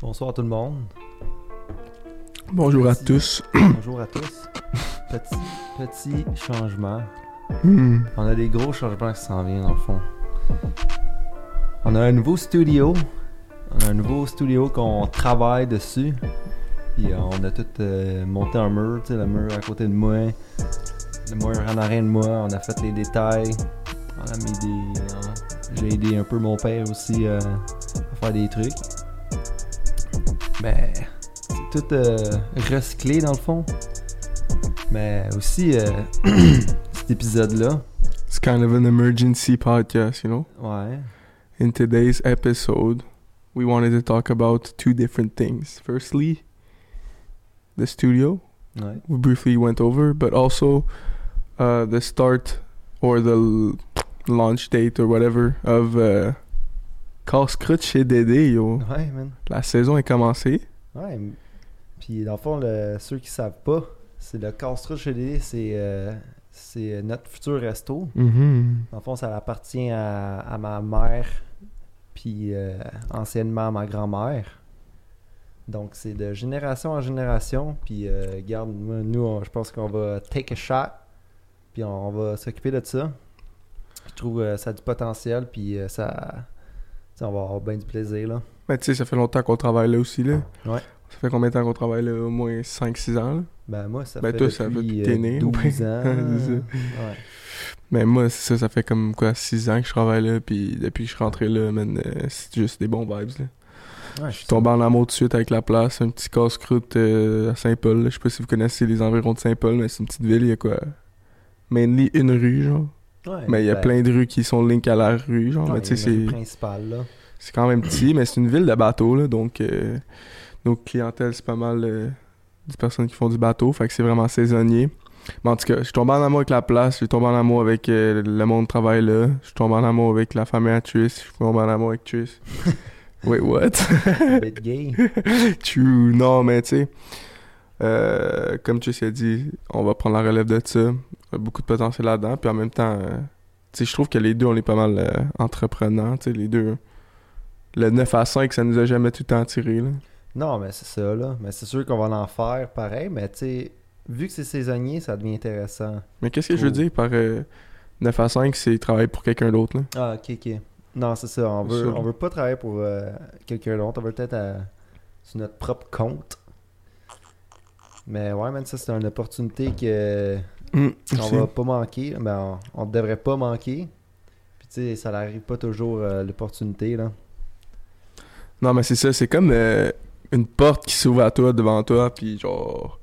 Bonsoir tout le monde. Bonjour à tous. Bonjour à tous. Petit, petit changement. Hmm. On a des gros changements qui s'en viennent, dans le fond. On a un nouveau studio. On a un nouveau studio qu'on travaille dessus. Puis euh, on a tout euh, monté un mur, tu sais, le mur à côté de moi. Le mur en arrière de moi. On a fait les détails. On a mis des. on- J'ai aidé un peu mon père aussi euh, à faire des trucs. Ben, c'est tout euh, recyclé dans le fond. Mais aussi, euh, cet épisode-là, It's kind of an emergency podcast, you know? ouais. In today's episode, we wanted to talk about two different things. Firstly, the studio, Ouais. we briefly went over, but also uh, the start or the l- launch date or whatever of uh, Casse-croûte chez Dédé, yo. Ouais, man. La saison est commencée. Ouais. Puis dans le fond, le- ceux qui savent pas, c'est le Castro chez Dédé, c'est euh, c'est notre futur resto. Mhm. Dans le fond, ça appartient à, à ma mère, puis euh, anciennement à ma grand-mère. Donc c'est de génération en génération. Puis euh, garde, nous, on- je pense qu'on va take a shot, puis on, va s'occuper de ça. Je trouve euh, ça a du potentiel, puis euh, ça, on va avoir bien du plaisir là. Mais tu sais, ça fait longtemps qu'on travaille là aussi, là. Ouais. Ça fait combien de temps qu'on travaille là? Au moins 5-6 ans, là? Ben moi, ça Ben, fait toi, ça depuis fait que t'es euh, né, 12 ouais. ans. Ça. ouais. Mais moi, c'est ça, ça fait comme quoi 6 ans que je travaille là, puis depuis que je suis rentré là, man, euh, c'est juste des bons vibes, là. Ouais, Je suis tombé en amour tout de suite avec la place, un petit casse-croûte euh, à Saint-Paul. Je sais pas si vous connaissez les environs de Saint-Paul, mais c'est une petite ville, il y a quoi? Mainly une rue, genre. Ouais, mais il y a ben, plein de rues qui sont link à la rue, genre. ouais, mais tu sais, c'est... principale là. C'est quand même petit, mais c'est une ville de bateaux, là, donc euh, nos clientèles, c'est pas mal euh, des personnes qui font du bateau, fait que c'est vraiment saisonnier. Mais en tout cas, je suis tombé en amour avec la place, je suis tombé en amour avec euh, le monde de travail là, je suis tombé en amour avec la famille à Triss, je suis tombé en amour avec Triss. Wait, what? Bit gay. True, non, mais tu sais, euh, comme Triss a dit, on va prendre la relève de ça, Il y a beaucoup de potentiel là-dedans, puis en même temps, euh, tu je trouve que les deux, on est pas mal euh, entreprenants, tu les deux. Le 9 à 5, ça nous a jamais tout le temps tiré, là. Non, mais c'est ça, là. Mais c'est sûr qu'on va en faire pareil, mais tu vu que c'est saisonnier, ça devient intéressant. Mais qu'est-ce que je veux dire par euh, 9 à 5, c'est travailler pour quelqu'un d'autre, là? Ah, ok, ok. Non, c'est ça. On veut, on veut pas travailler pour euh, quelqu'un d'autre. On veut peut-être à- sur notre propre compte. Mais ouais, man, ça, c'est une opportunité que Hum, on va pas manquer. Ben, on, on devrait pas manquer. Puis, tu sais, ça n'arrive pas toujours euh, l'opportunité, là. Non, mais c'est ça, c'est comme euh, une porte qui s'ouvre à toi, devant toi, puis genre...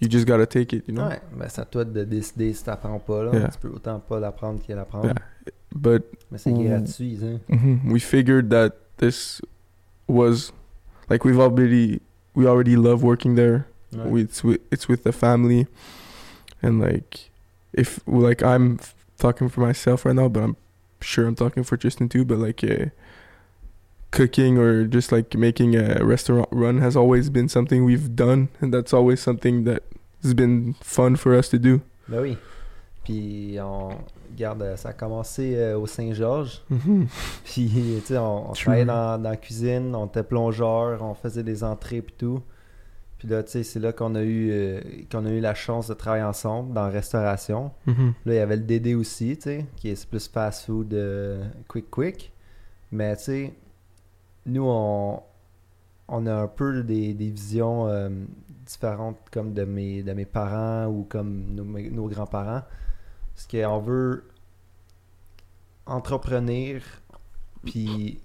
You just gotta take it, you know? Ouais, ben, c'est à toi de décider si t'apprends pas, là. Yeah. Tu peux autant pas l'apprendre qu'à l'apprendre. Yeah. But Mais c'est Mm. gratuit, hein. mhm, we figured that this was... Like, we've already... We already love working there. Ouais. We- it's with it's with the family and like if like i'm talking for myself right now but i'm sure i'm talking for tristan too but like uh, cooking or just like making a restaurant run has always been something we've done and that's always something that has been fun for us to do Ben oui. Puis, on. Regarde, ça a commencé euh, au Saint-Georges. mm-hmm. Puis, tu sais, on, on travaillait dans, dans la cuisine, on était plongeur, on faisait des entrées et tout. Puis là, tu sais, c'est là qu'on a eu euh, qu'on a eu la chance de travailler ensemble dans la restauration. Mm-hmm. Là, il y avait le DD aussi, tu sais, qui est plus fast food euh, quick quick. Mais tu sais, nous, on, on a un peu des, des visions euh, différentes comme de mes, de mes parents ou comme nos, grands-parents. Parce qu'on veut entrepreneur, puis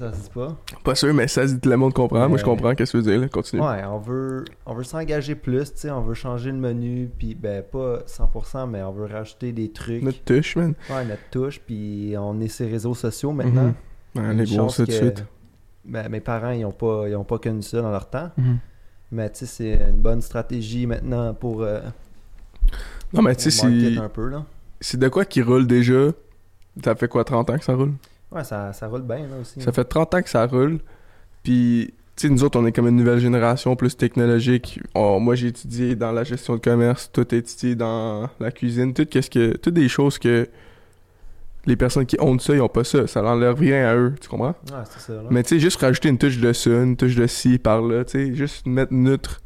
ça se dit pas. pas sûr mais ça dit tout le monde comprend moi je comprends qu'est-ce que tu veux dire là. continue Ouais, on veut, on veut s'engager plus, tu sais, on veut changer le menu, puis ben pas 100%, mais on veut rajouter des trucs. notre touche man Ouais, notre touche, puis on est sur les réseaux sociaux maintenant. Mhm. Ouais, les gros chance ça tout de suite Ben, mes parents, ils ont pas, ils ont pas connu ça dans leur temps. Mhm. Mais tu sais, c'est une bonne stratégie maintenant pour, euh, non mais tu sais c'est c'est de quoi qui roule déjà ça fait quoi 30 ans que ça roule? Ouais, ça, ça roule bien, là, aussi. Ça fait 30 ans que ça roule. Puis, tu sais, nous autres, on est comme une nouvelle génération plus technologique. On- moi, j'ai étudié dans la gestion de commerce. Toi, t'as étudié dans la cuisine. Tout, qu'est-ce que, toutes des choses que les personnes qui ont ça, ils ont pas ça. Ça n'enlève rien à eux, tu comprends? Ouais, c'est ça. Là. Mais tu sais, juste rajouter une touche de ça, une touche de ci par là, tu sais, juste mettre notre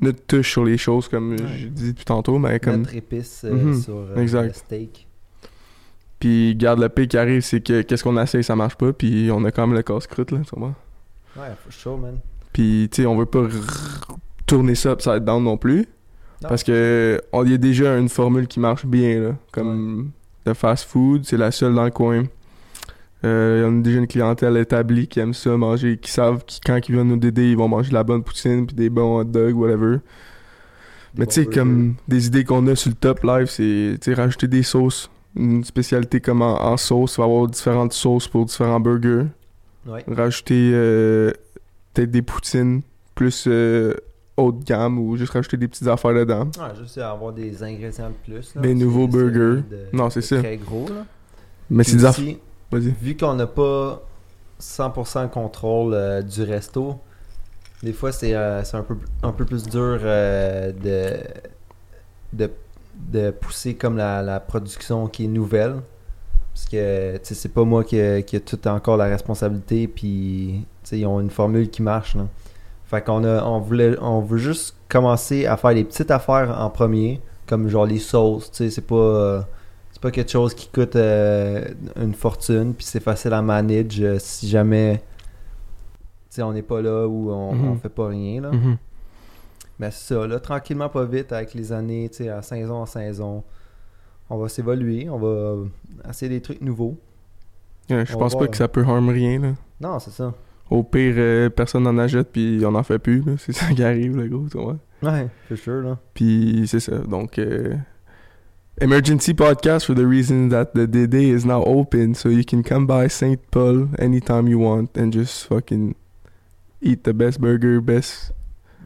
notre touche sur les choses, comme Ouais. j'ai dit depuis tantôt, mais comme. Notre épice euh, Mhm, sur euh, le steak. Puis, garde le pire qui arrive, c'est que qu'est-ce qu'on essaye, ça marche pas, puis on a quand même le casse-croûte, là, tu comprends? Ouais, for sure, man. Puis, tu sais, on veut pas tourner ça upside down non plus. Non. Parce que on y a déjà une formule qui marche bien, là. Comme le fast food, c'est la seule dans le coin. Euh, on a déjà une clientèle établie qui aime ça, manger, qui savent que quand ils viennent nous aider, ils vont manger de la bonne poutine, puis des bons hot dogs, whatever. Mais tu sais, comme des idées qu'on a sur le top live, c'est rajouter des sauces. Une spécialité comme en, en sauce, il va y avoir différentes sauces pour différents burgers. Ouais. Rajouter euh, peut-être des poutines plus euh, haut de gamme ou juste rajouter des petites affaires dedans. Ouais, juste avoir des ingrédients de plus. Là, Des nouveaux burgers. de- Non, c'est ça. Très gros, là. Mais c'est des affaires. vu qu'on n'a pas 100% contrôle euh, du resto, des fois c'est euh, c'est un, peu, un peu plus dur euh, de, de, de pousser comme la, la production qui est nouvelle. Parce que tu sais, c'est pas moi qui qui a tout encore la responsabilité, puis tu sais, ils ont une formule qui marche. Là. Fait qu'on a, on, voulait, on veut juste commencer à faire des petites affaires en premier, comme genre les sauces. Tu sais, c'est pas. euh, c'est pas quelque chose qui coûte euh, une fortune, puis c'est facile à manage euh, si jamais tu sais, on n'est pas là ou on, on fait pas rien. Là. Mhm. Mais c'est ça, là, tranquillement, pas vite, avec les années, tu sais, à saison en saison, on va s'évoluer, on va essayer des trucs nouveaux. Ouais, je On pense pas voir. que ça peut harm rien. Là. Non, c'est ça. Au pire, euh, personne n'en achète puis on en fait plus. là. C'est ça qui arrive, le gros, tu vois. Ouais, c'est sûr, là. Puis c'est ça. Donc, euh, emergency podcast for the reason that the DD is now open, so you can come by St. Paul anytime you want and just fucking eat the best burger, best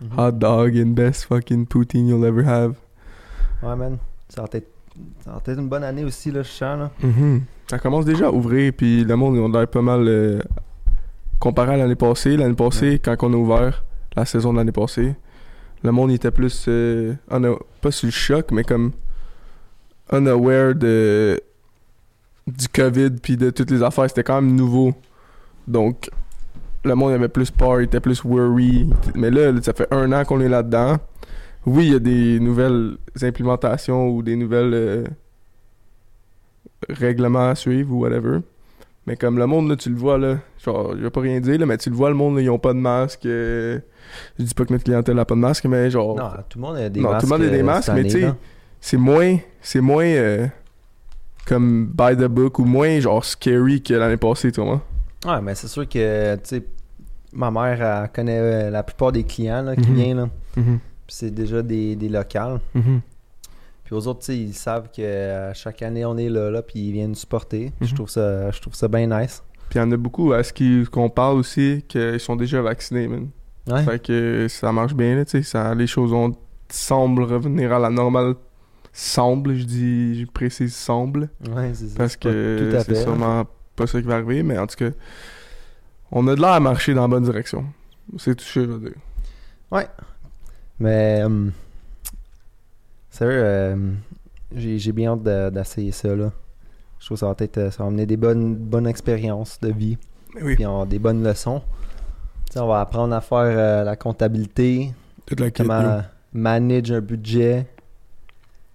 Mhm. hot dog, and best fucking poutine you'll ever have. Ouais, man. Ça va être une bonne année aussi, là, je sens, là. Mhm. Ça commence déjà à ouvrir, puis le monde, ont l'air pas mal euh, comparé à l'année passée. L'année passée, quand on a ouvert la saison de l'année passée, le monde était plus, euh, una- pas sur le choc, mais comme unaware de du COVID puis de toutes les affaires. C'était quand même nouveau. Donc, le monde avait plus peur, il était plus worry. Mais là, ça fait un an qu'on est là-dedans. Oui, il y a des nouvelles implémentations ou des nouvelles euh, règlements à suivre ou whatever. Mais comme le monde, là, tu le vois, là, genre, je vais pas rien dire, là, mais tu le vois, le monde, là, ils ont pas de masque. euh, je dis pas que notre clientèle a pas de masque, mais genre, Non, tout le monde a des Non, tout masques. le monde a des euh, masques, mais tu sais, c'est moins, c'est moins euh, comme by the book ou moins genre scary que l'année passée, tu vois. Ouais, mais c'est sûr que, tu sais, ma mère, elle connaît euh, la plupart des clients, là, qui Mhm. viennent, là. Mhm, Puis c'est déjà des, des locales. mhm. Puis aux autres, ils savent que euh, chaque année, on est là, là, puis ils viennent nous supporter. Je trouve ça, je trouve ça bien nice. Puis il y en a beaucoup à ce qui- qu'on parle aussi qu'ils sont déjà vaccinés, man. Ouais. Fait que ça marche bien, là, ça- Les choses ont, semblent revenir à la normale. Semble, je dis, je précise semble. Ouais, c'est ça. Parce que tout à c'est fait, hein. sûrement pas ça qui va arriver, mais en tout cas, on a de l'air à marcher dans la bonne direction. C'est tout ce que je veux dire. Mais, euh, sérieux, euh, j'ai j'ai bien hâte de- d'essayer ça, là. Je trouve que ça va être, euh, ça va amener des bonnes, bonnes expériences de vie. Oui, Puis on- des bonnes leçons. Tu sais, on va apprendre à faire euh, la comptabilité, toute la kit, comment là. manager un budget.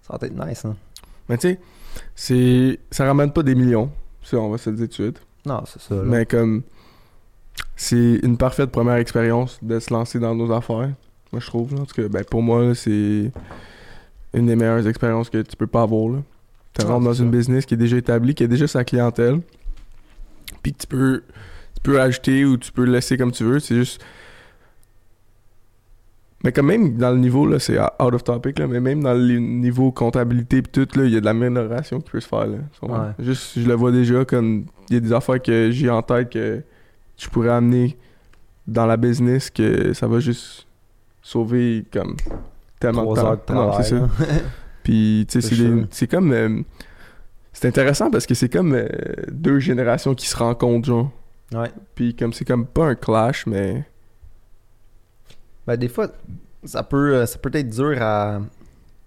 Ça va être nice, hein. Mais tu sais, c'est ça ramène pas des millions, ça on va se le dire tout de suite. Non, c'est ça, là. Mais comme c'est une parfaite première expérience de se lancer dans nos affaires. Moi je trouve là. en tout cas, ben pour moi c'est une des meilleures expériences que tu peux pas avoir là. Tu Ah, rentres dans c'est une ça. business qui est déjà établie, qui a déjà sa clientèle. Puis que tu peux tu peux ajouter ou tu peux laisser comme tu veux, c'est juste mais quand même dans le niveau là, c'est out of topic là, mais même dans le niveau comptabilité pis tout il y a de l'amélioration qui peut se faire là. Ouais. Juste je le vois déjà comme il y a des affaires que j'ai en tête que je pourrais amener dans la business que ça va juste sauver comme tellement de temps. heures de Non, c'est ça. Puis, tu sais, C'est comme. euh, c'est intéressant parce que c'est comme euh, deux générations qui se rencontrent, genre. ouais. Puis, comme c'est comme pas un clash, mais. Ben, des fois, ça peut, euh, ça peut être dur à,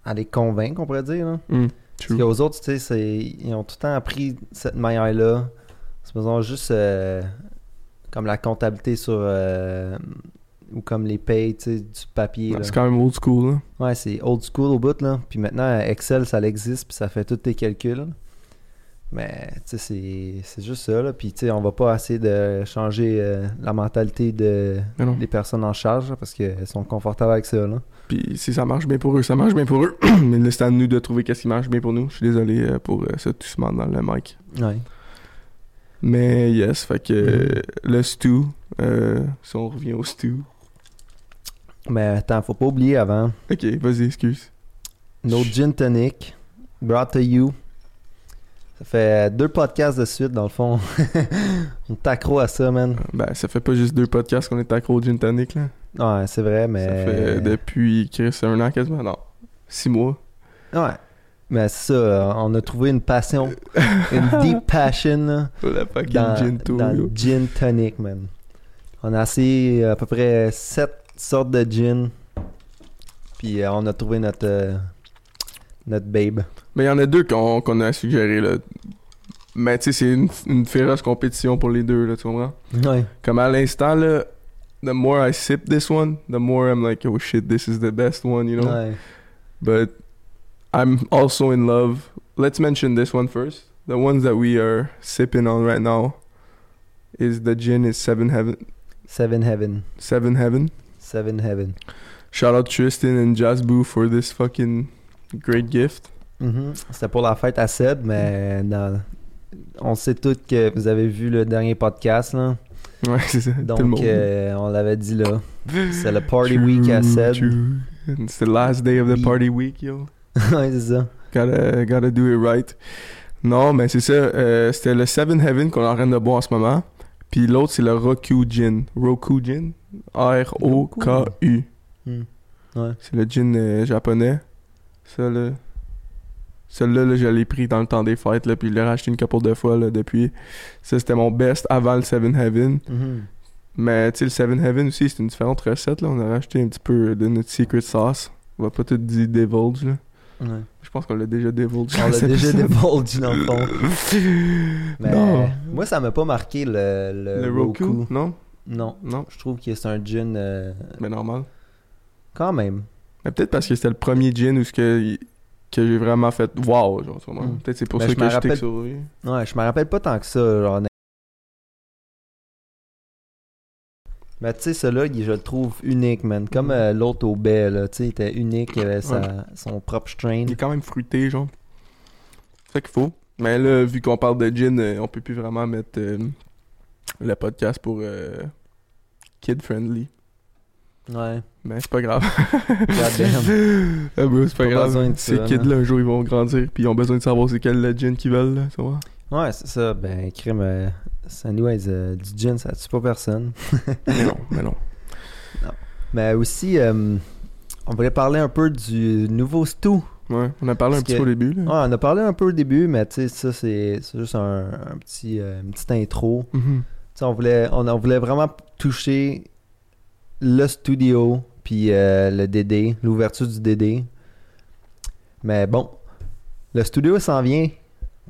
à les convaincre, on pourrait dire. là. Hmm. Parce qu'aux autres, tu sais, ils ont tout le temps appris cette manière-là. C'est faisant juste euh, comme la comptabilité sur. euh, ou comme les payes, tu sais, du papier. C'est quand même old school, là. Ouais, c'est old school au bout, là. Puis maintenant, Excel, ça existe, puis ça fait tous tes calculs. Mais, tu sais, c'est- c'est juste ça, là. Puis, tu sais, on va pas essayer de changer euh, la mentalité de, Mais des personnes en charge, là, parce qu'elles sont confortables avec ça, là. Puis si ça marche bien pour eux, ça marche bien pour eux. Mais là, c'est à nous de trouver qu'est-ce qui marche bien pour nous. Je suis désolé euh, pour euh, ce toussement dans le mic. Ouais. Mais yes, fait que euh, Mhm. le stew, euh, si on revient au stew. Mais attends, faut pas oublier avant. Ok, vas-y, excuse. Nos gin tonic, brought to you. Ça fait deux podcasts de suite, dans le fond. On est accro à ça, man. Ben, ça fait pas juste deux podcasts qu'on est accro au gin tonic, là. Ouais, c'est vrai, mais... Ça fait depuis, Chris, un an quasiment. Non, six mois. Ouais. Mais c'est ça, on a trouvé une passion, une deep passion, là. La fucking dans, gin dans yo. le gin tonic, man. On a essayé euh, à peu près sept sortes de gin. Puis euh, on a trouvé notre euh, notre babe. Mais il y en a deux qu'on a suggéré, là. Mais tu sais, c'est une, une féroce compétition pour les deux, là, tu comprends? Ouais. Comme à l'instant, là, the more I sip this one, the more I'm like, oh shit, this is the best one, you know? Ouais. But I'm also in love. Let's mention this one first. The ones that we are sipping on right now is the gin is Seven Heaven. Seven Heaven. Seven Heaven. Seven Heaven. Shout out Tristan and Jazboo for this fucking great gift. Mhm. C'était pour la fête à Seb, mais dans- on sait tous que vous avez vu le dernier podcast, là. Ouais, c'est ça. Donc, euh, on l'avait dit là. C'est le party True, week à Seb. It's the last day of the party week, yo. ouais, c'est ça. Gotta, gotta do it right. Non, mais c'est ça. euh, C'était le Seven Heaven qu'on est en train de boire en ce moment. Puis l'autre, c'est le Roku Gin. Roku Gin? R-O-K-U. Hmm. Ouais. C'est le gin euh, japonais. Ça, là. Celui-là, là, je l'ai pris dans le temps des fêtes, là, puis je l'ai racheté une couple de fois, là, depuis. Ça, c'était mon best avant le Seven Heaven. Mhm. Mais, tu sais, le Seven Heaven aussi, c'est une différente recette, là. On a racheté un petit peu de notre secret sauce. On va pas tout dire divulge, là. Ouais. Je pense qu'on l'a déjà divulge. On l'a déjà divulge dans le fond. Mais Non. moi, ça m'a pas marqué le, le, Le Roku. Roku, non? Non. Non, Je trouve que c'est un gin euh, mais normal. quand même. Mais peut-être parce que c'était le premier gin où ce que, que j'ai vraiment fait wow, genre? Mm. Peut-être c'est pour Ben, ça que je t'ai lui. Ouais, je me rappelle pas tant que ça. Genre, mais tu sais, celui-là, il- je le trouve unique, man. Comme euh, l'autre au baie, là. Tu sais, il était unique, il avait sa- son propre strain. Il est quand même fruité, genre. C'est ça qu'il faut. Mais là, vu qu'on parle de gin, euh, on peut plus vraiment mettre euh, le podcast pour euh, kid-friendly. Ouais. Mais c'est pas grave. Ah, bro, c'est pas, Pas grave. Ces kids-là, un jour, ils vont grandir, puis ils ont besoin de savoir c'est quel le gin qu'ils veulent, là, tu vois. Ouais, c'est ça. Ben, crime. Anyways, euh, du gin, ça tue pas personne. mais non, mais non. Mais aussi, euh, on voulait parler un peu du nouveau stew. Ouais, on a parlé un petit peu au début, là. Ouais, on a parlé un peu au début, mais tu sais, ça, c'est juste un, un petit, euh, une petite intro. Mhm. Tu sais, on voulait, on, on voulait vraiment toucher le studio, puis euh, le DD, l'ouverture du DD. Mais bon, le studio s'en vient,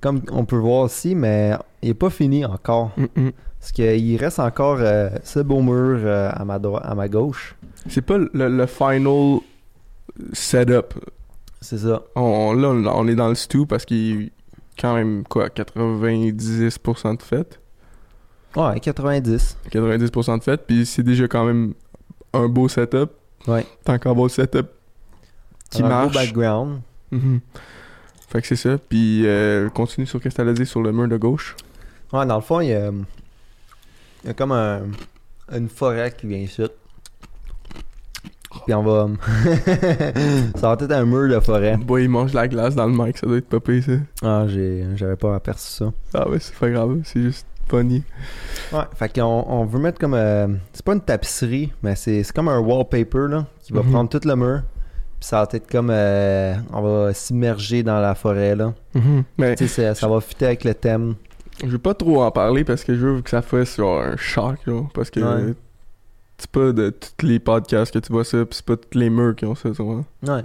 comme on peut voir aussi, mais il est pas fini encore. Mhm. Parce qu'il reste encore euh, ce beau mur euh, à, ma à ma gauche. C'est pas le, le final setup. C'est ça. On, là, on, est dans le stew parce qu'il est quand même, quoi, 90% de fait. Ouais, 90. 90% de fait, puis c'est déjà quand même un beau setup. Ouais. Tant qu'un beau setup qui Un beau marche. background. Mhm. Fait que c'est ça. Puis euh, continue sur ce que tu allais dire sur le mur de gauche. Ouais, dans le fond, il y a, il y a comme un, une forêt qui vient ici. Puis on va. ça va être un mur de forêt. Boy, il mange la glace dans le mic, ça doit être pire, ça. Ah, j'ai, j'avais pas aperçu ça. Ah ouais, c'est pas grave, c'est juste funny. Ouais, fait qu'on on veut mettre comme. euh, c'est pas une tapisserie, mais c'est, c'est comme un wallpaper là, qui va Mhm. prendre tout le mur. Puis ça va être comme. euh, on va s'immerger dans la forêt là. Mais Tu sais, c'est- ça va fitter avec le thème. je veux pas trop en parler parce que je veux que ça fasse genre un choc, là, parce que Ouais. c'est pas de tous les podcasts que tu vois ça, pis c'est pas tous les murs qui ont ça, tu vois. Ouais.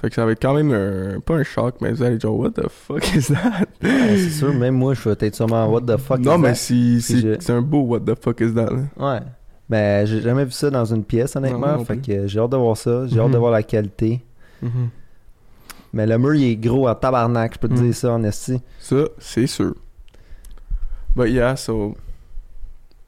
Fait que ça va être quand même un, pas un choc, mais vous allez dire, what the fuck is that? Ouais, c'est sûr, même moi, je vais être sûrement what the fuck. non, is mais that? c'est, c'est, je- c'est un beau what the fuck is that, là? Ouais. Ben, j'ai jamais vu ça dans une pièce, honnêtement. non fait plus. que j'ai hâte de voir ça. J'ai hâte de Mhm. voir la qualité. Mais le mur, il est gros en tabarnak, je peux te Mhm. dire ça en esti. Ça, c'est sûr. But yeah, so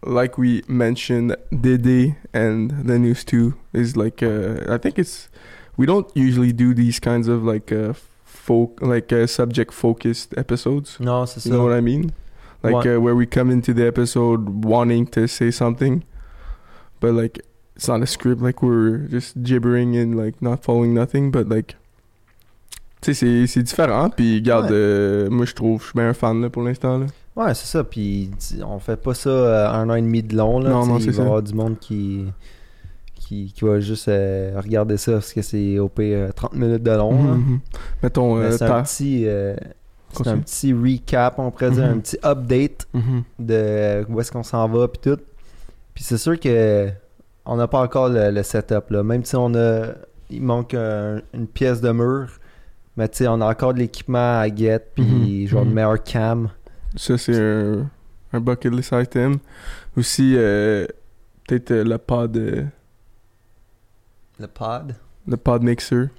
like we mentioned, Dede and the news too is like uh, I think it's we don't usually do these kinds of like uh, folk like uh, subject focused episodes. Non, c'est You know what I mean? Like uh, where we come into the episode wanting to say something, but like it's not a script. Like we're just gibbering and like not following nothing. But like, tu sais, c'est différent. Puis regarde, Ouais. euh, moi je trouve, je suis bien un fan là pour l'instant là. Ouais, c'est ça. Puis on fait pas ça euh, un an et demi de long. Là, Non, non, il va y avoir du monde qui, qui, qui va juste euh, regarder ça parce que c'est au pire euh, 30 minutes de long. là. Mhm. Mettons, euh, c'est un petit. euh, c'est un petit recap, on pourrait dire, Mhm. un petit update Mhm. de où est-ce qu'on s'en va puis tout. Puis c'est sûr que on n'a pas encore le, le setup là. Même si on a il manque un- une pièce de mur, mais tu sais on a encore de l'équipement à get puis Mhm. genre de Mhm. meilleur cam. Ça c'est un, un bucket list item. Aussi, euh, peut-être euh, le pod, euh, Le pod? le pod mixer.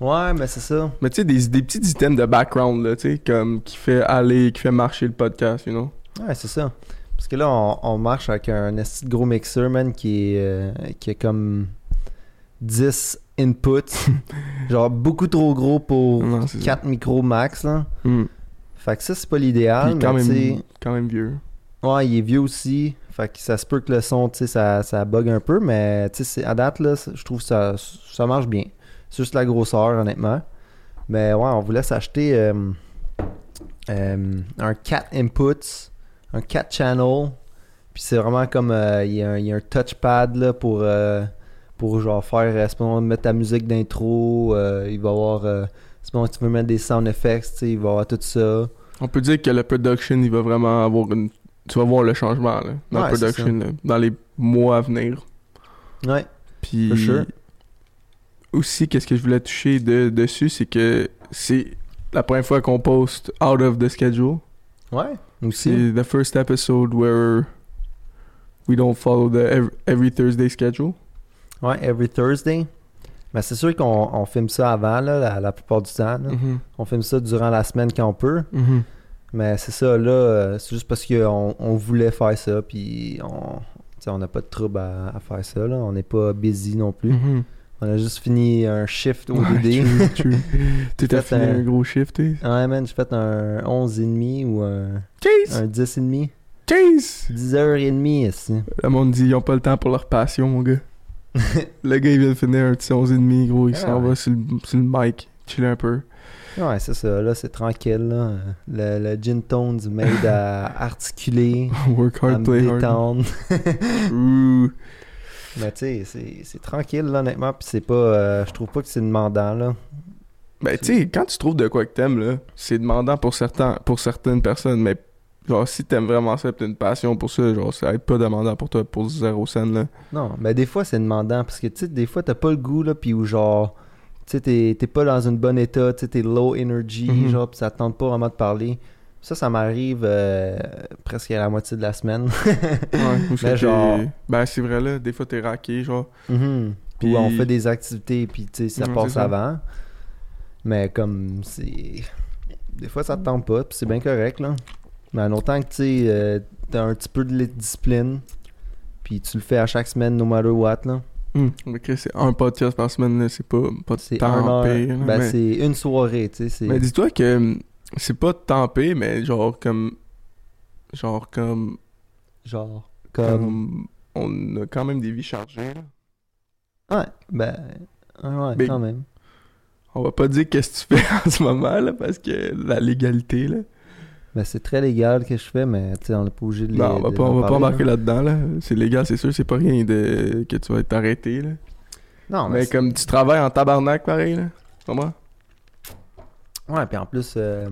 Ouais, mais c'est ça. Mais tu sais, des, des petits items de background, là, tu sais, comme qui fait aller, qui fait marcher le podcast, you know? Ouais, c'est ça. Parce que là, on, on marche avec un esti gros mixer, man, qui est, euh, qui est comme 10 inputs. genre beaucoup trop gros pour Non, c'est ça. 4 micros max, là. Hmm. Fait que ça, c'est pas l'idéal, quand mais quand même vieux. Ouais, il est vieux aussi. Fait que ça se peut que le son, tu sais, ça, ça bug un peu, mais tu sais, à date, là, je trouve que ça, ça marche bien. C'est juste la grosseur, honnêtement. Mais ouais, on voulait s'acheter euh, euh, un 4 inputs, un 4 channel. Puis c'est vraiment comme, euh, il y, a un- il y a un touchpad, là, pour, euh, pour genre faire, euh, c'est pour mettre ta musique d'intro. euh, il va y avoir, euh, bon, tu veux mettre des sound effects, il va y avoir tout ça. On peut dire que le production, il va vraiment avoir une. Tu vas voir le changement, là, dans Ouais, c'est production, là, dans les mois à venir. Ouais. Puis. For sure. Aussi, qu'est-ce que je voulais toucher de, dessus, c'est que c'est la première fois qu'on poste out of the schedule. Ouais, aussi. C'est the first episode where we don't follow the every, every Thursday schedule? Ouais, every Thursday. Mais c'est sûr qu'on on filme ça avant, là, la, la plupart du temps. là. Mhm. On filme ça durant la semaine quand on peut. Mhm. Mais c'est ça, là, euh, c'est juste parce qu'on on voulait faire ça, puis on n'a pas de trouble à, à faire ça, là. On n'est pas busy non plus. Mhm. On a juste fini un shift au DD. Tu t'as fini un- gros shift, tu ouais, man, j'ai fait un 11,5 ou un, Chase! un 10,5. Chase! 10h30 ici. Le monde dit ils ont pas le temps pour leur passion, mon gars. le gars, il vient de finir un petit 11,5, gros. Il Ah s'en ouais. va sur le, sur le mic, chiller un peu. Ouais, c'est ça, là, c'est tranquille, là. Le, le gin tones made à articuler. Work à hard, me play hard. détendre. Ouh. Mais tu sais, c'est- tranquille, là, honnêtement. Puis c'est pas. euh, je trouve pas que c'est demandant, là. Ben, tu sais, quand tu trouves de quoi que t'aimes, là, c'est demandant pour, certains, pour certaines personnes, mais genre, si t'aimes vraiment ça, t'as une passion pour ça, genre, ça va être pas demandant pour toi pour zéro scène, là. Non, mais des fois, c'est demandant. Parce que, tu sais, des fois, t'as pas le goût, là. Puis où, genre. Tu sais, t'es pas dans une bonne état. Tu sais, t'es low energy. Mhm. Genre, pis ça te tente pas vraiment de parler. Ça, ça m'arrive euh, presque à la moitié de la semaine. Ouais, Mais genre- Ben, c'est vrai, là, des fois, t'es raqué, genre. Mhm. Puis- Ou on fait des activités, puis tu sais, ça passe ça. avant. Mais comme c'est. Des fois, ça te tente pas, puis c'est bien correct, là. Mais en autant que tu sais, euh, t'as un petit peu de discipline, puis tu le fais à chaque semaine, no matter what, là. Hum, ok, c'est un podcast par semaine, c'est pas, pas heure. pire, là, Ben, mais- c'est une soirée, tu sais. Mais dis-toi que c'est pas pire, mais genre comme. Genre comme. Genre, comme. comme on a quand même des vies chargées. là. Ouais, ben. Ouais, Mais- quand même. On va pas dire qu'est-ce que tu fais en ce moment, là, parce que la légalité, là. Ben, c'est très légal que je fais, mais tu sais, on n'est pas obligé de les. non, on va pas, on va pas embarquer là. là-dedans, là. C'est légal, c'est sûr, c'est pas rien de que tu vas être arrêté, là. Non, mais. mais comme tu travailles en tabarnak, pareil, là. Comment? Ouais, puis en plus, euh,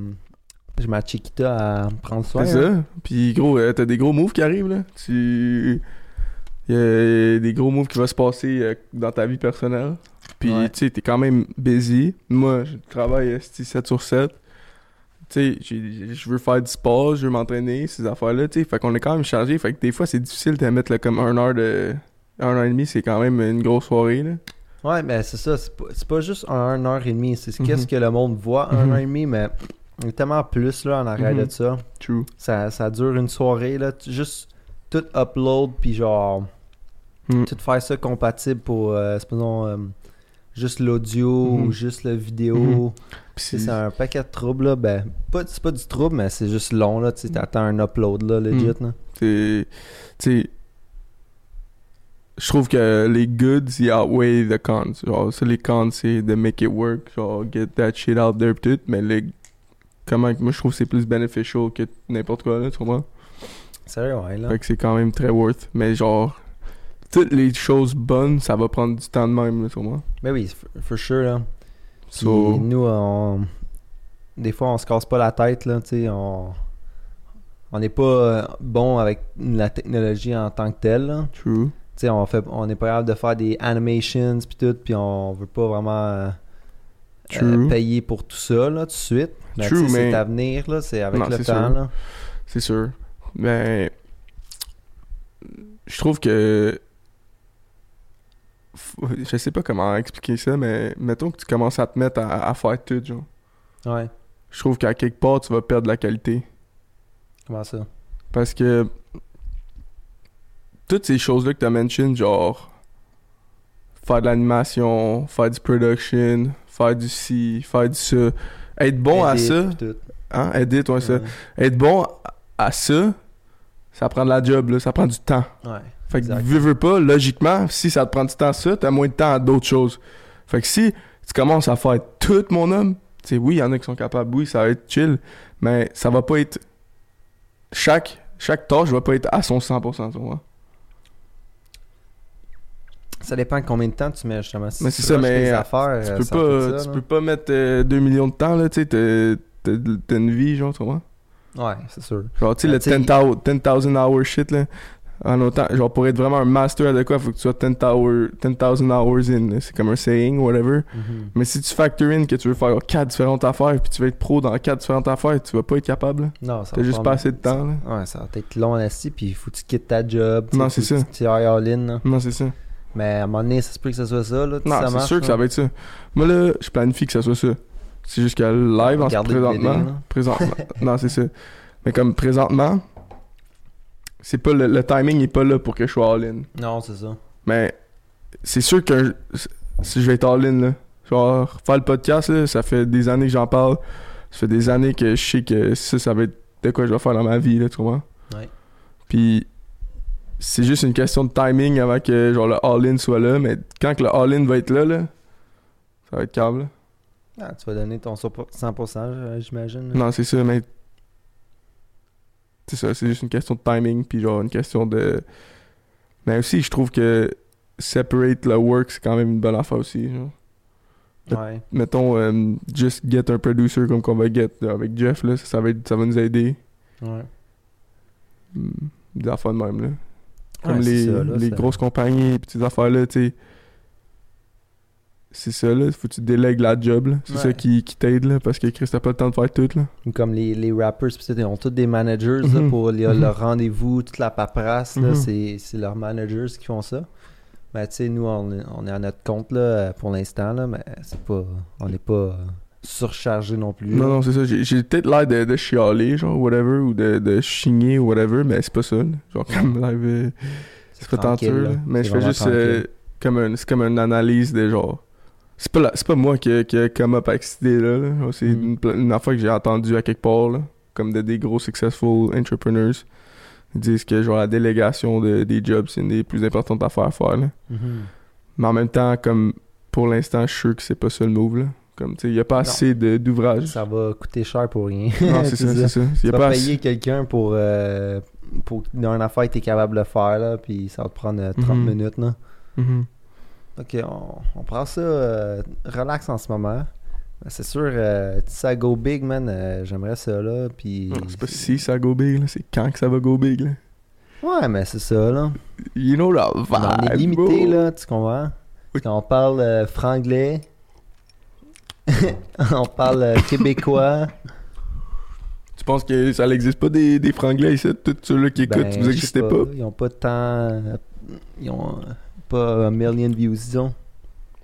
j'ai ma Chiquita à prendre soin. C'est hein. ça. Puis gros, euh, t'as des gros moves qui arrivent, là. Tu. Il y a des gros moves qui vont se passer euh, dans ta vie personnelle. Puis, Ouais. tu sais, t'es quand même busy. Moi, je travaille esti, 7 sur 7. Tu sais, je veux faire du sport, je veux m'entraîner, ces affaires-là, tu sais. Fait qu'on est quand même chargé. Fait que des fois, c'est difficile de mettre là, comme un heure de. Un heure et demie, c'est quand même une grosse soirée, là. Ouais, mais c'est ça. C'est pas, c'est pas juste un, une heure et demie. C'est Mhm. qu'est-ce que le monde voit, un Mhm. heure et demie, mais il y a tellement plus là en arrière Mhm. de ça. True. ça. Ça dure une soirée, là. Juste tout upload, puis genre, Mm. tout faire ça compatible pour, euh, euh, juste l'audio Mhm. ou juste la vidéo. Mhm. C'est- un paquet de troubles, là. Ben, pas, c'est pas du trouble, mais c'est juste long, là. Tu sais, t'attends un upload, là, legit, Mm. là. c'est. Je trouve que les goods, ils outweigh the cons. Genre, ça, les cons, c'est de make it work. Genre, get that shit out there, tout. Mais les. Comment. Moi, je trouve que c'est plus beneficial que n'importe quoi, là, tu comprends? Sérieux, ouais, là. Fait que c'est quand même très worth. Mais genre. Toutes les choses bonnes, ça va prendre du temps de même, là, tu comprends? Ben oui, for, sure, là. So. nous, on... des fois, on se casse pas la tête, là, tu sais, on... On n'est pas euh, bon avec la technologie en tant que telle, là. True. Tu sais, on fait, on est pas capable de faire des animations puis tout, puis on veut pas vraiment euh, euh, payer pour tout ça, là, tout de suite. Mais True, mais- c'est à venir, là, c'est avec Non, le temps. C'est sûr. Mais je trouve que je sais pas comment expliquer ça, mais mettons que tu commences à te mettre à, à faire tout, genre. Ouais, Je trouve qu'à quelque part, tu vas perdre la qualité. comment ça? Parce que toutes ces choses-là que tu as mentionné, genre faire de l'animation, faire du production, faire du ci, faire du ça, être bon à ça, tout. hein, edit, ouais, ça. Être bon à ça, ça prend de la job, là, ça prend du temps. Ouais. Fait que, veux, veux pas, logiquement, si ça te prend du temps ça, t'as moins de temps à d'autres choses. Fait que si tu commences à faire tout, mon homme, tu sais, oui, il y en a qui sont capables, oui, ça va être chill, mais ça va pas être. Chaque, chaque tâche va pas être à son 100%, tu vois. Ça dépend combien de temps tu mets, justement. Si Mais c'est ça, mais, euh, affaires, Tu euh, peux pas, ça, tu peux pas mettre 2 millions de temps, là, tu sais, t'as- une vie, genre, tu vois. Ouais, c'est sûr. Genre, tu sais, le tu sais, 10,000 10,000 hour shit, là. En autant, genre, pour être vraiment un master de quoi, faut que tu sois 10,000 hour- 10,000 hours in. C'est comme un saying, whatever. Mhm. Mais si tu factor in que tu veux faire 4 différentes affaires, puis tu veux être pro dans 4 différentes affaires, tu vas pas être capable, là. Non, ça T'as va juste pas assez de temps, là. Ouais, ça va être long assis, puis il faut que tu quittes ta job. Non, c'est ça. Tu ailles all-in, là. Non, c'est ça. Mais à un moment donné, ça se peut que ça soit ça, là. Non, c'est sûr que ça va être ça. Moi, là, je planifie que ça soit ça. C'est juste que live, en le présentement. BD, là. présentement. non, c'est ça. Mais comme présentement, c'est pas le, le timing est pas là pour que je sois all-in. Non, c'est ça. Mais c'est sûr que si je vais être all-in, là, genre, faire le podcast, là, ça fait des années que j'en parle. Ça fait des années que je sais que ça, ça va être de quoi je vais faire dans ma vie, là, tu comprends? Ouais. Puis c'est juste une question de timing avant que genre le all-in soit là, mais quand que le all-in va être là, là, ça va être câble. Ah, tu vas donner ton 100%, euh, j'imagine. Non, c'est ça, mais. C'est ça, c'est juste une question de timing, puis genre une question de. Mais aussi, je trouve que separate le work, c'est quand même une bonne affaire aussi. genre. Ouais. Mettons, euh, just get un producer comme qu'on va get là, avec Jeff, là, ça, ça va, être- ça va nous aider. Ouais. Hmm, Des affaires de même, là. Comme Ouais, les, ça, là, les grosses compagnies, ces affaires-là, tu sais. C'est ça, là. Faut que tu délègues la job. C'est Ouais. ça qui, qui t'aide, là. Parce que Chris, t'as pas le temps de faire tout, là. Ou Comme les, les rappers, ils ont tous des managers là, Mhm. pour les- Mhm. leur rendez-vous, toute la paperasse, Mhm. c'est, c'est leurs managers qui font ça. Mais tu sais, nous, on est, on est à notre compte là, pour l'instant, là, mais c'est pas, on n'est pas surchargé non plus. Non, non, c'est ça. J'ai peut-être l'air de, de chialer, genre, whatever, ou de, de chigner, ou whatever, mais c'est pas ça, là. Genre, comme live, euh, c'est pas tenteux, là. Mais je fais juste euh, comme un, c'est comme une analyse de genre. C'est pas, la- pas moi qui, qui a come up avec cette idée-là, là. C'est Mhm. une, affaire que j'ai entendue à quelque part, là. Comme de des gros successful entrepreneurs. Ils disent que, genre, la délégation de, des jobs, c'est une des plus importantes affaires à faire, là. Mhm. Mais en même temps, comme pour l'instant, je suis sûr que c'est pas ça le move, là. Comme, tu sais, il y a pas assez d'ouvrages. Ça va coûter cher pour rien. Non, c'est ça, c'est ça. Tu vas pas payer quelqu'un pour, euh, pour dans une affaire que tu es capable de faire, là, puis ça va te prendre euh, 30 Mhm. minutes. Là. Mhm. Ok, on, on prend ça euh, relax en ce moment. C'est sûr, euh, ça go big, man, euh, j'aimerais ça, là, puis... C'est pas si ça go big. C'est quand que ça va go big, là. Ouais, mais c'est ça, là. You know vibe, on est limité, bro. là, tu comprends? Quand on parle euh, franglais, on parle euh, québécois. Tu penses que ça n'existe pas des, des franglais ici? Tous ceux-là qui écoutent, Ben, vous n'existez pas? Ils ont pas tant. Ils ont euh, pas un million de views, disons.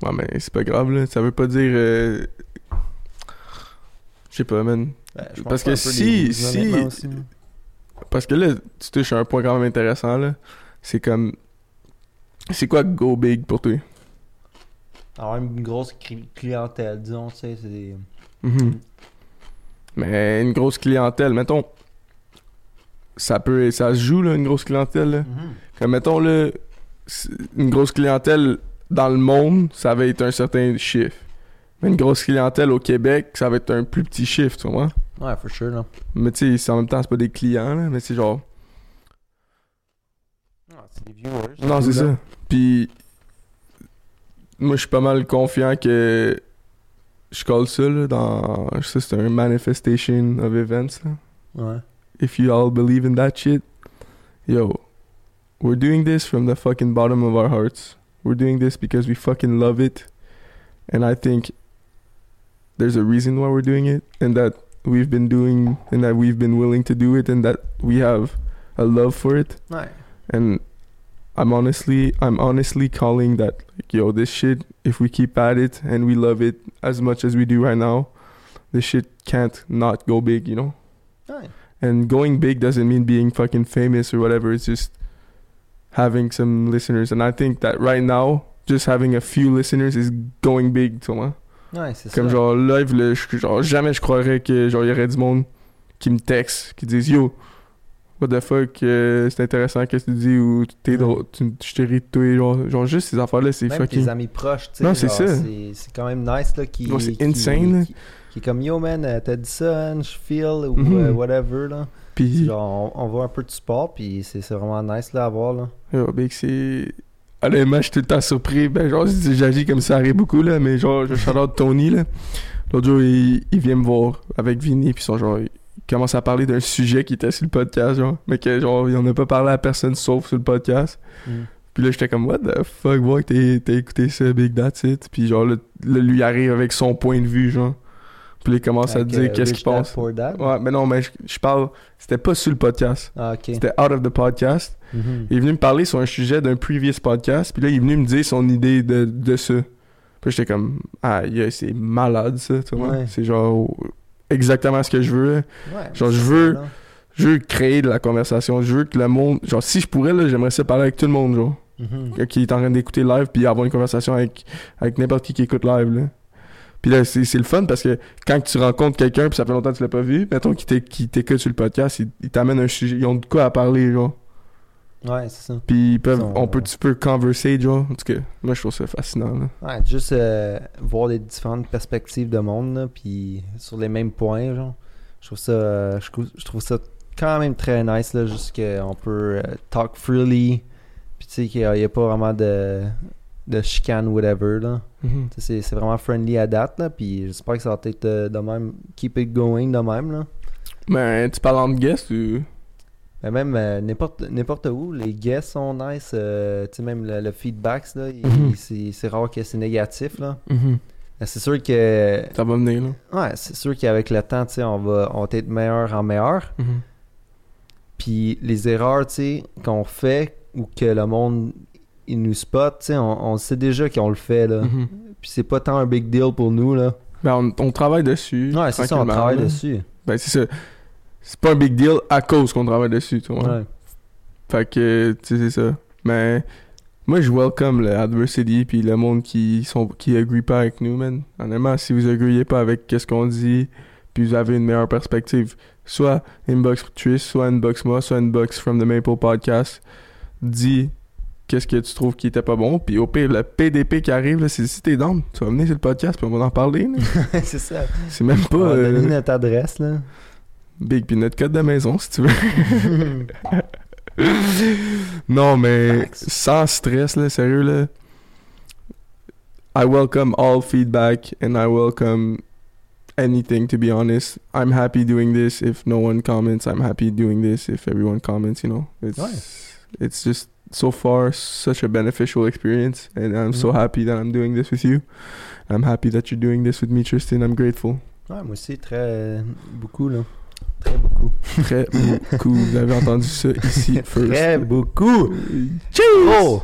Ouais, mais c'est pas grave, là. Ça veut pas dire. euh, Je sais pas, man. Ben, Parce que si- si- aussi. Parce que là, tu touches à un point quand même intéressant, là. C'est comme. C'est quoi go big pour toi? Avoir une grosse cli- clientèle, disons, tu sais, c'est des. Mhm. Mais une grosse clientèle, mettons. Ça peut. Ça se joue, là, une grosse clientèle, là. Comme mettons là, une grosse clientèle dans le monde, ça va être un certain chiffre. Mais une grosse clientèle au Québec, ça va être un plus petit chiffre, tu vois. Ouais, for sure, là. Mais tu sais, en même temps, c'est pas des clients, là, mais c'est genre. c'est des viewers. Non, c'est ça. Puis, moi, je suis pas mal confiant que je colle ça, là, dans. Je sais, c'est un manifestation of events, là. Ouais. if you all believe in that shit, yo, we're doing this from the fucking bottom of our hearts. We're doing this because we fucking love it. And I think there's a reason why we're doing it and that we've been doing and that we've been willing to do it and that we have a love for it. Ouais. And I'm honestly I'm honestly calling that like yo this shit if we keep at it and we love it as much as we do right now, this shit can't not go big, you know? Ouais. And going big doesn't mean being fucking famous or whatever. It's just having some listeners. And I think that right now, just having a few listeners is going big, tu vois. Ouais, c'est ça. Comme genre live, là, je- genre jamais je croirais que genre y aurait du monde qui me texte, qui disent yo, what the fuck, euh, c'est intéressant qu'est-ce que tu dis ou t'es drôle, tu, je t'ai ri de toi, genre, genre juste ces affaires là, c'est fucking. tes amis proches, tu sais. Non, c'est genre, ça. C'est quand même nice, là, qui... C'est qui- insane. Qui, qui est comme, yo, man, euh, t'as dit ça, hein, je feel, ou Mhm. euh, whatever, là. Puis Genre, on, on voit un peu de sport, puis c'est vraiment nice, là, à voir, là. Yo, big, c'est. Honnêtement, je suis tout le temps surpris. Ben, genre, j'agis comme ça arrive beaucoup, là, mais genre, je shout out Tony, là. L'autre jour, il, il vient me voir avec Vinny, puis son genre, il commence à parler d'un sujet qui était sur le podcast, genre, mais que, genre, il en a pas parlé à personne sauf sur le podcast. Puis là, j'étais comme, what the fuck, boy, t'as écouté ça, Big That's It. Puis genre, là, là, lui arrive avec son point de vue, genre. Puis là, il commence à dire euh, qu'est-ce qu'il pense. Ouais, mais non, mais je, je parle, c'était pas sur le podcast. Ah. C'était out of the podcast. Mhm. Il est venu me parler sur un sujet d'un previous podcast, puis là, il est venu me dire son idée de, de ça. Puis j'étais comme, ah, yeah, c'est malade ça, tu vois. Ouais. C'est genre exactement ce que je veux. Ouais, Genre, je veux-. Je veux créer de la conversation. Je veux que le monde. Genre, si je pourrais, là, j'aimerais ça parler avec tout le monde, genre. Mhm. Qui est en train d'écouter live, puis avoir une conversation avec, avec n'importe qui qui écoute live, là. Puis là, c'est le fun parce que quand tu rencontres quelqu'un, puis ça fait longtemps que tu l'as pas vu, mettons qu'il t'écoute sur le podcast, il, il t'amène un sujet. Ils ont de quoi à parler, genre. Ouais, c'est ça. Puis ils peuvent, Ils sont- on peut, tu peux converser, genre. En tout cas, moi, je trouve ça fascinant, là. Ouais, juste euh, voir les différentes perspectives de monde, là, puis sur les mêmes points, genre. Je trouve ça, euh, je, trouve, je trouve ça quand même très nice, là, juste qu'on peut euh, talk freely, puis tu sais qu'il n'y a, pas vraiment de, de chicane, whatever, là. Sais, C'est, c'est vraiment friendly à date, là, puis j'espère que ça va être de même, keep it going de même, là. Mais tu parles en guest ou? Mais même euh, n'importe, n'importe où, les guests sont nice, euh, tu sais, même le, le feedback, là, il- Mhm. c'est, c'est rare que c'est négatif, là. Mais C'est sûr que Ça va venir, là. Ouais, c'est sûr qu'avec le temps, tu sais, on va, on va être meilleur en meilleur. Puis les erreurs, tu sais, qu'on fait ou que le monde il nous spot, tu sais, on, on sait déjà qu'on le fait, là. Mhm. Puis c'est pas tant un big deal pour nous, là. Ben, on, on travaille dessus. Ouais, c'est ça, on travaille là. dessus. Ben, c'est ça. C'est pas un big deal à cause qu'on travaille dessus, tu vois. Ouais. Fait que, tu sais, c'est ça. Mais, moi, je welcome l'adversity puis le monde qui sont qui agree pas avec nous, man. Honnêtement, si vous agreez pas avec qu'est-ce qu'on dit, puis vous avez une meilleure perspective, soit inbox Trish, soit inbox moi, soit inbox from the Maple Podcast, dis qu'est-ce que tu trouves qui était pas bon, puis au pire, le PDP qui arrive, là, c'est si t'es down, tu vas venir sur le podcast, puis on va en parler, c'est ça. C'est même pas On va euh, donner notre adresse, là. Big, puis notre code de maison, si tu veux. non, mais sans stress, là, sérieux, là. I welcome all feedback and I welcome anything, to be honest. I'm happy doing this if no one comments. I'm happy doing this if everyone comments, you know? It's, Ouais. it's just so far such a beneficial experience, and I'm so Mhm. happy that I'm doing this with you. I'm happy that you're doing this with me, Tristan. I'm grateful. Ouais, moi aussi, très. beaucoup, là. Très beaucoup. Très beaucoup. Vous avez entendu ça ici first. Très beaucoup. Cheers! Oh!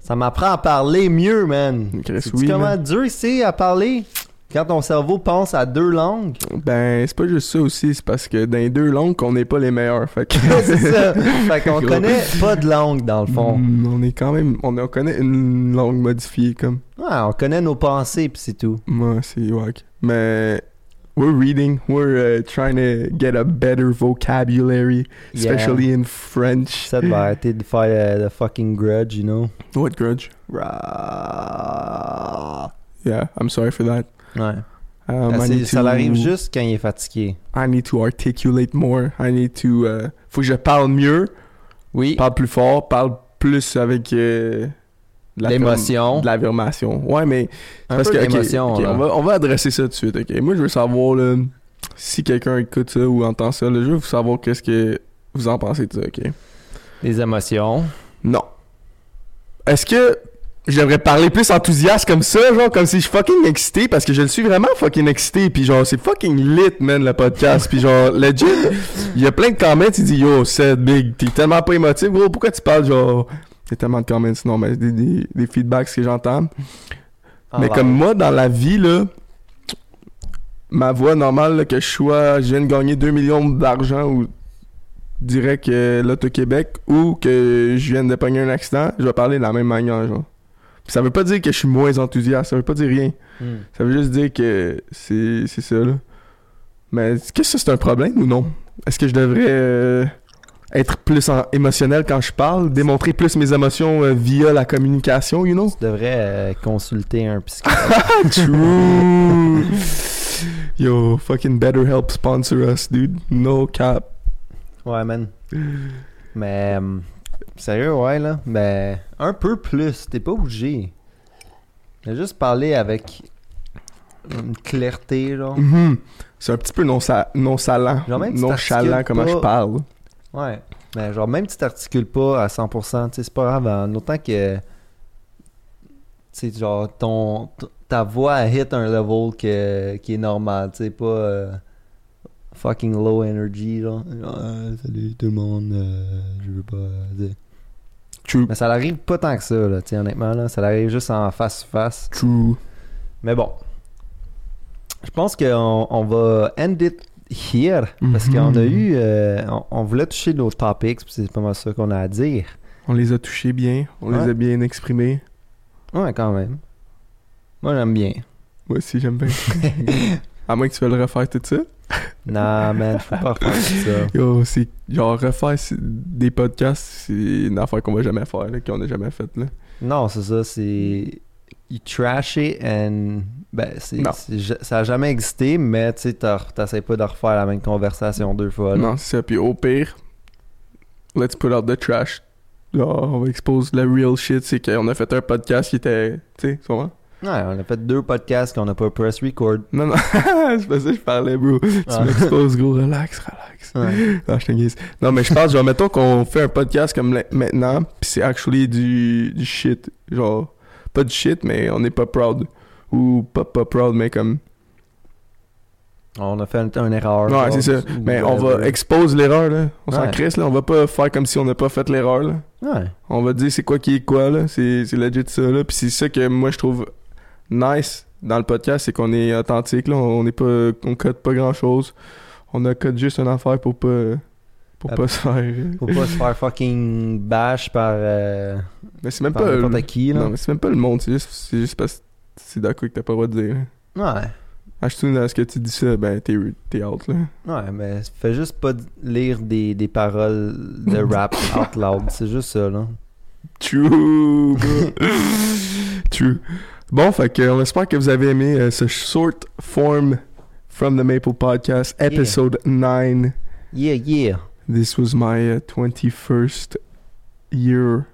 Ça m'apprend à parler mieux, man. Chris, Sais-tu oui, comment man. dur c'est à parler? Quand ton cerveau pense à deux langues? Ben, c'est pas juste ça aussi, c'est parce que dans les deux langues qu'on n'est pas les meilleurs. Fait que... c'est ça. Fait qu'on connaît pas de langue, dans le fond. Mm, on est quand même. On, on connaît une langue modifiée, comme. Ouais, on connaît nos pensées, pis c'est tout. Moi, c'est wack. Mais. We're reading, we're uh, trying to get a better vocabulary, Yeah. especially in French. Ça va arrêter de faire le, le fucking grudge, you know? What grudge? Ra- Yeah, I'm sorry for that. Ouais. Um, Ah, I ça l'arrive juste quand il est fatigué. I need to articulate more. I need to. uh, faut que je parle mieux, Oui. parle plus fort, parle plus avec. euh, L'émotion. De l'affirmation. Ouais, mais. Un parce peu que, on, va, on va adresser ça tout de suite, ok? Moi, je veux savoir, là, si quelqu'un écoute ça ou entend ça, là, je veux savoir qu'est-ce que vous en pensez de ça, ok? Les émotions. Non. Est-ce que je devrais parler plus enthousiaste comme ça, genre, comme si je suis fucking excité, parce que je le suis vraiment fucking excité, puis genre, c'est fucking lit, man, le podcast, puis genre, legit, il y a plein de comments, il dit, yo, c'est big, t'es tellement pas émotif, gros, pourquoi tu parles, genre, a tellement de comments, non, mais des, des, des feedbacks que j'entends. Mais En comme moi, dans la vie, là, ma voix normale, là, que je sois, je viens de gagner 2 millions d'argent ou direct que l'Auto-Québec ou que je viens de pogner un accident, je vais parler de la même manière, genre. Puis ça veut pas dire que je suis moins enthousiaste, ça veut pas dire rien. Hmm. Ça veut juste dire que c'est c'est ça, là. Mais est-ce que ça, c'est un problème ou non? Est-ce que je devrais euh, être plus en- émotionnel quand je parle, démontrer plus mes émotions euh, via la communication, you know? Tu devrais euh, consulter un psychologue. True. Yo, fucking BetterHelp sponsor us, dude. No cap. ouais, man. Mais. euh, sérieux, ouais, là. Mais. Un peu plus. T'es pas obligé. Juste parler avec. Une clarté, genre. Mhm. C'est un petit peu nonchalant. Genre même si nonchalant t'articules comment pas- je parle. Ouais. Mais genre, même si t'articules pas à 100%, tu sais, c'est pas grave. En autant que. Tu sais, genre, ton, ta voix elle hit un level que, qui est normal, tu sais, pas. euh, fucking low energy, genre. Euh, salut tout le monde, euh, je veux pas. euh. True. Mais ça l'arrive pas tant que ça, là, tu sais, honnêtement, là. Ça l'arrive juste en face-face. True. Mais bon. Je pense qu'on on va end it here. Parce Mhm. qu'on a eu. euh, on, on voulait toucher nos topics, puis c'est pas mal ça qu'on a à dire. On les a touchés bien. On les a bien exprimés. Ouais, quand même. Moi, j'aime bien. Moi aussi, j'aime bien. à moins que tu veuilles le refaire tout ça. nah, man, je peux pas refaire ça. Yo, c'est genre refaire des podcasts, c'est une affaire qu'on va jamais faire, qu'on a jamais faite, là. Non, c'est ça, c'est. You trash it and. Ben, c'est, Non. ça a jamais existé, mais tu sais, t'as- t'essaies pas de refaire la même conversation deux fois. là. Non, c'est ça. Puis au pire, let's put out the trash. On va expose la real shit. C'est qu'on a fait un podcast qui était. Tu sais, vrai? Ouais, on a fait deux podcasts qu'on a pas press record. Non, non, c'est pas ça que je parlais, bro. Tu Ah. m'exposes, gros. Relax, relax. Ouais. Ah, je te niaise. Non, mais je pense, genre, mettons qu'on fait un podcast comme maintenant, pis c'est actually du, du shit. Genre, pas du shit, mais on n'est pas proud. Ou pas pas proud, mais comme. On a fait un, un erreur. Ouais, c'est ça. Mais on va expose l'erreur, là. On s'en Ouais. crisse, là. On va pas faire comme si on n'a pas fait l'erreur, là. Ouais. On va dire c'est quoi qui est quoi, là. C'est c'est legit ça, là. Puis c'est ça que moi, je trouve nice dans le podcast, c'est qu'on est authentique, là. On n'est pas... On code pas grand-chose. On a code juste une affaire pour pas... Pour pas se faire... Faut pas se faire fucking bash par, euh, Mais c'est même par pas... qui, là. Non, mais c'est même pas le monde. C'est juste, c'est juste parce que c'est d'accord que t'as pas le droit de dire. Ouais. Achète à ce que tu dis ça, ben t'es t'es out, là. Ouais, mais fais juste pas lire des, des paroles de rap out loud. C'est juste ça, là. True. True. Bon, fait que on espère que vous avez aimé euh, ce short form from the Maple Podcast, episode 9. Yeah, yeah. This was my uh, 21st year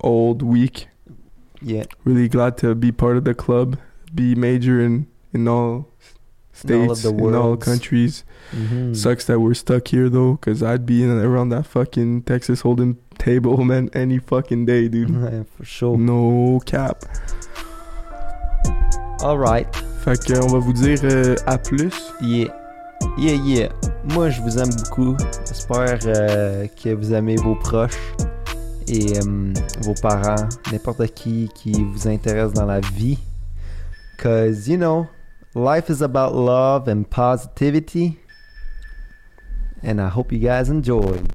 old week. Yeah. Really glad to be part of the club, be major in, in all In all of states, the in all countries. Mhm. Sucks that we're stuck here though, because I'd be in around that fucking Texas holding table, man, any fucking day, dude. For sure. No cap. Alright. Fait que on va vous dire euh, à plus. Yeah. Yeah, yeah. Moi, je vous aime beaucoup. J'espère euh, que vous aimez vos proches et euh, vos parents, n'importe qui qui vous intéresse dans la vie. Cause, you know, life is about love and positivity. And I hope you guys enjoyed.